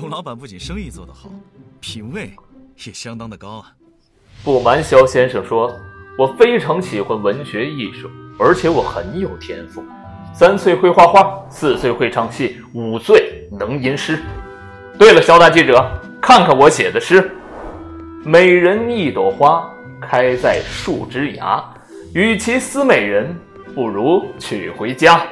董老板不仅生意做得好，品味也相当的高啊。不瞒肖先生说，我非常喜欢文学艺术，而且我很有天赋。三岁会画画，四岁会唱戏，五岁能吟诗。对了，肖大记者，看看我写的诗：美人一朵花，开在树枝芽。与其思美人，不如娶回家。